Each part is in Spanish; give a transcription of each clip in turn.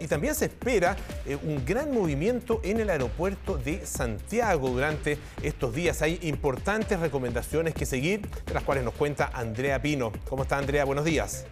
Y también se espera eh, un gran movimiento en el aeropuerto de Santiago durante estos días. Hay importantes recomendaciones que seguir, de las cuales nos cuenta Andrea Pino. ¿Cómo está Andrea? Buenos días.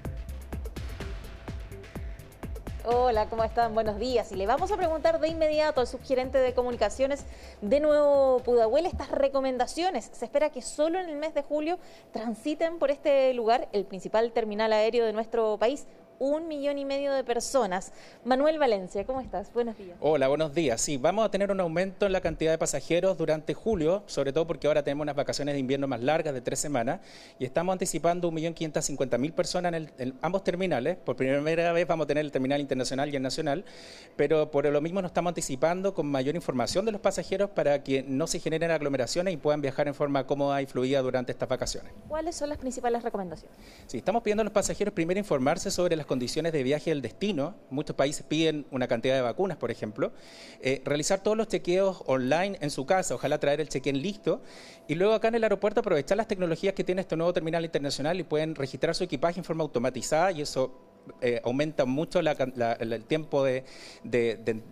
Hola, ¿cómo están? Buenos días. Y le vamos a preguntar de inmediato al subgerente de comunicaciones de Nuevo Pudahuel estas recomendaciones. Se espera que solo en el mes de julio transiten por este lugar, el principal terminal aéreo de nuestro país, un millón y medio de personas. Manuel Valencia, ¿cómo estás? Buenos días. Hola, buenos días. Sí, vamos a tener un aumento en la cantidad de pasajeros durante julio, sobre todo porque ahora tenemos unas vacaciones de invierno más largas de tres semanas y estamos anticipando un millón quinientas cincuenta mil personas en, ambos terminales. Por primera vez vamos a tener el terminal internacional y el nacional, pero por lo mismo nos estamos anticipando con mayor información de los pasajeros para que no se generen aglomeraciones y puedan viajar en forma cómoda y fluida durante estas vacaciones. ¿Cuáles son las principales recomendaciones? Sí, estamos pidiendo a los pasajeros primero informarse sobre las condiciones de viaje del destino. Muchos países piden una cantidad de vacunas, por ejemplo. Eh, realizar todos los chequeos online en su casa, ojalá traer el check-in listo. Y luego acá en el aeropuerto aprovechar las tecnologías que tiene este nuevo terminal internacional y pueden registrar su equipaje en forma automatizada y eso eh, aumenta mucho el tiempo de,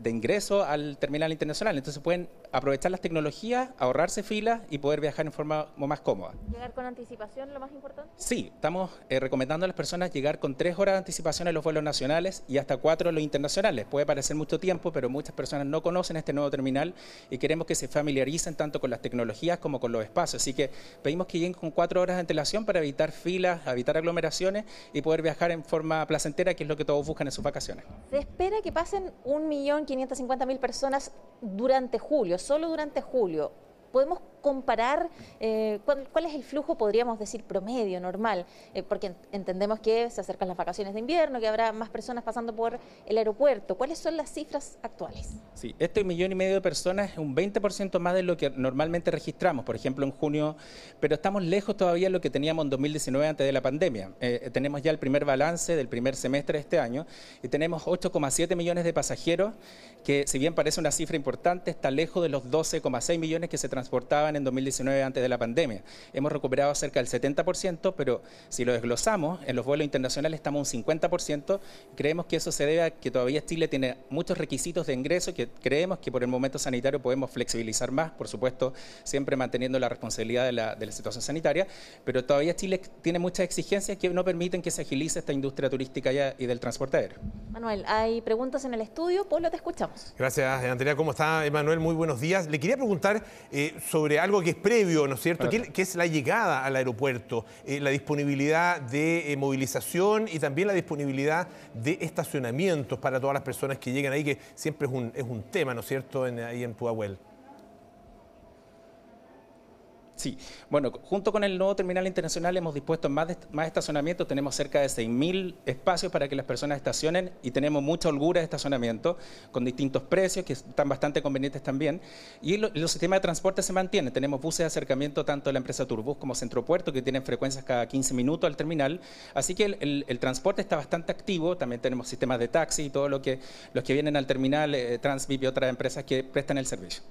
ingreso al terminal internacional. Entonces pueden aprovechar las tecnologías, ahorrarse filas y poder viajar en forma más cómoda. ¿Llegar con anticipación lo más importante? Sí, estamos eh, recomendando a las personas llegar con tres horas de anticipación en los vuelos nacionales y hasta cuatro en los internacionales. Puede parecer mucho tiempo, pero muchas personas no conocen este nuevo terminal y queremos que se familiaricen tanto con las tecnologías como con los espacios. Así que pedimos que lleguen con cuatro horas de antelación para evitar filas, evitar aglomeraciones y poder viajar en forma placentera, que es lo que todos buscan en sus vacaciones. Se espera que pasen 1.550.000 personas durante julio solo durante julio, podemos comparar eh, ¿cuál, es el flujo, podríamos decir, promedio, normal, eh, porque entendemos que se acercan las vacaciones de invierno, que habrá más personas pasando por el aeropuerto. ¿Cuáles son las cifras actuales? Sí, este millón y medio de personas es un 20% más de lo que normalmente registramos, por ejemplo, en junio, pero estamos lejos todavía de lo que teníamos en 2019 antes de la pandemia. Eh, tenemos ya el primer balance del primer semestre de este año y tenemos 8,7 millones de pasajeros, que si bien parece una cifra importante, está lejos de los 12,6 millones que se transportaban en 2019 antes de la pandemia. Hemos recuperado cerca del 70%, pero si lo desglosamos, en los vuelos internacionales estamos un 50%. Creemos que eso se debe a que todavía Chile tiene muchos requisitos de ingreso que creemos que por el momento sanitario podemos flexibilizar más, por supuesto, siempre manteniendo la responsabilidad de la, de la situación sanitaria, pero todavía Chile tiene muchas exigencias que no permiten que se agilice esta industria turística y del transporte aéreo. Manuel, hay preguntas en el estudio. Polo, te escuchamos. Gracias, Andrea. ¿Cómo está, Manuel? Muy buenos días. Le quería preguntar eh, sobre algo que es previo, ¿no es cierto? Que, es la llegada al aeropuerto, eh, la disponibilidad de eh, movilización y también la disponibilidad de estacionamientos para todas las personas que llegan ahí, que siempre es un, es un tema, ¿no es cierto?, ahí en Pudahuel. Sí, bueno, junto con el nuevo terminal internacional hemos dispuesto más, más estacionamientos, tenemos cerca de 6.000 espacios para que las personas estacionen y tenemos mucha holgura de estacionamiento con distintos precios que están bastante convenientes también. Y los sistemas de transporte se mantienen, tenemos buses de acercamiento tanto de la empresa Turbus como Centropuerto que tienen frecuencias cada 15 minutos al terminal, así que el, transporte está bastante activo, también tenemos sistemas de taxi y todo lo que los que vienen al terminal, eh, Transvip y otras empresas que prestan el servicio.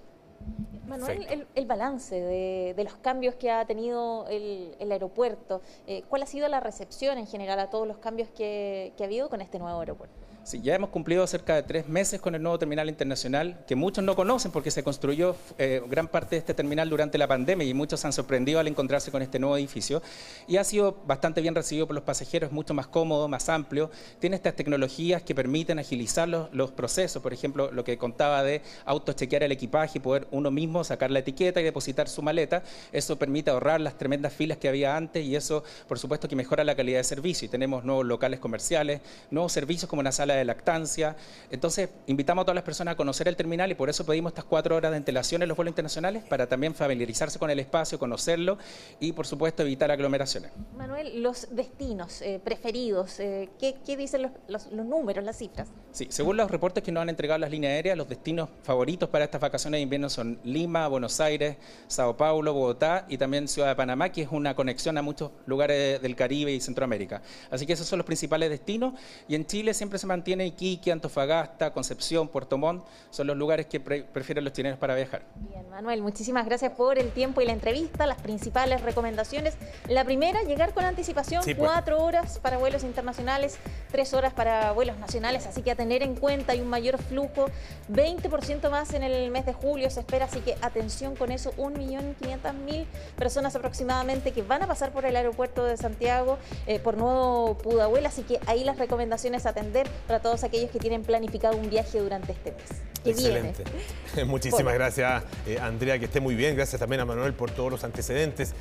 Manuel, el, balance de, los cambios que ha tenido el, aeropuerto, eh, ¿cuál ha sido la recepción en general a todos los cambios que ha habido con este nuevo aeropuerto? Sí, ya hemos cumplido cerca de tres meses con el nuevo terminal internacional, que muchos no conocen porque se construyó eh, gran parte de este terminal durante la pandemia y muchos se han sorprendido al encontrarse con este nuevo edificio. Y ha sido bastante bien recibido por los pasajeros, mucho más cómodo, más amplio. Tiene estas tecnologías que permiten agilizar los, procesos, por ejemplo, lo que contaba de autochequear el equipaje y poder uno mismo sacar la etiqueta y depositar su maleta. Eso permite ahorrar las tremendas filas que había antes y eso, por supuesto, que mejora la calidad de servicio. Y tenemos nuevos locales comerciales, nuevos servicios como una sala de lactancia. Entonces, invitamos a todas las personas a conocer el terminal y por eso pedimos estas cuatro horas de antelación en los vuelos internacionales para también familiarizarse con el espacio, conocerlo y, por supuesto, evitar aglomeraciones. Manuel, los destinos eh, preferidos, eh, ¿qué, dicen los, números, las cifras? Sí, según los reportes que nos han entregado las líneas aéreas, los destinos favoritos para estas vacaciones de invierno son Lima, Buenos Aires, Sao Paulo, Bogotá y también Ciudad de Panamá, que es una conexión a muchos lugares del Caribe y Centroamérica. Así que esos son los principales destinos y en Chile siempre se mantiene mantiene Iquique, Antofagasta, Concepción, Puerto Montt, son los lugares que prefieren los chilenos para viajar. Bien, Manuel, muchísimas gracias por el tiempo y la entrevista, las principales recomendaciones. La primera, llegar con anticipación, pues. cuatro horas para vuelos internacionales, tres horas para vuelos nacionales, así que a tener en cuenta hay un mayor flujo, 20% más en el mes de julio se espera, así que atención con eso, 1.500.000 personas aproximadamente que van a pasar por el aeropuerto de Santiago eh, por nuevo Pudahuel, así que ahí las recomendaciones a atender para todos aquellos que tienen planificado un viaje durante este mes. Excelente. Muchísimas gracias, eh, Andrea, que esté muy bien. Gracias también a Manuel por todos los antecedentes.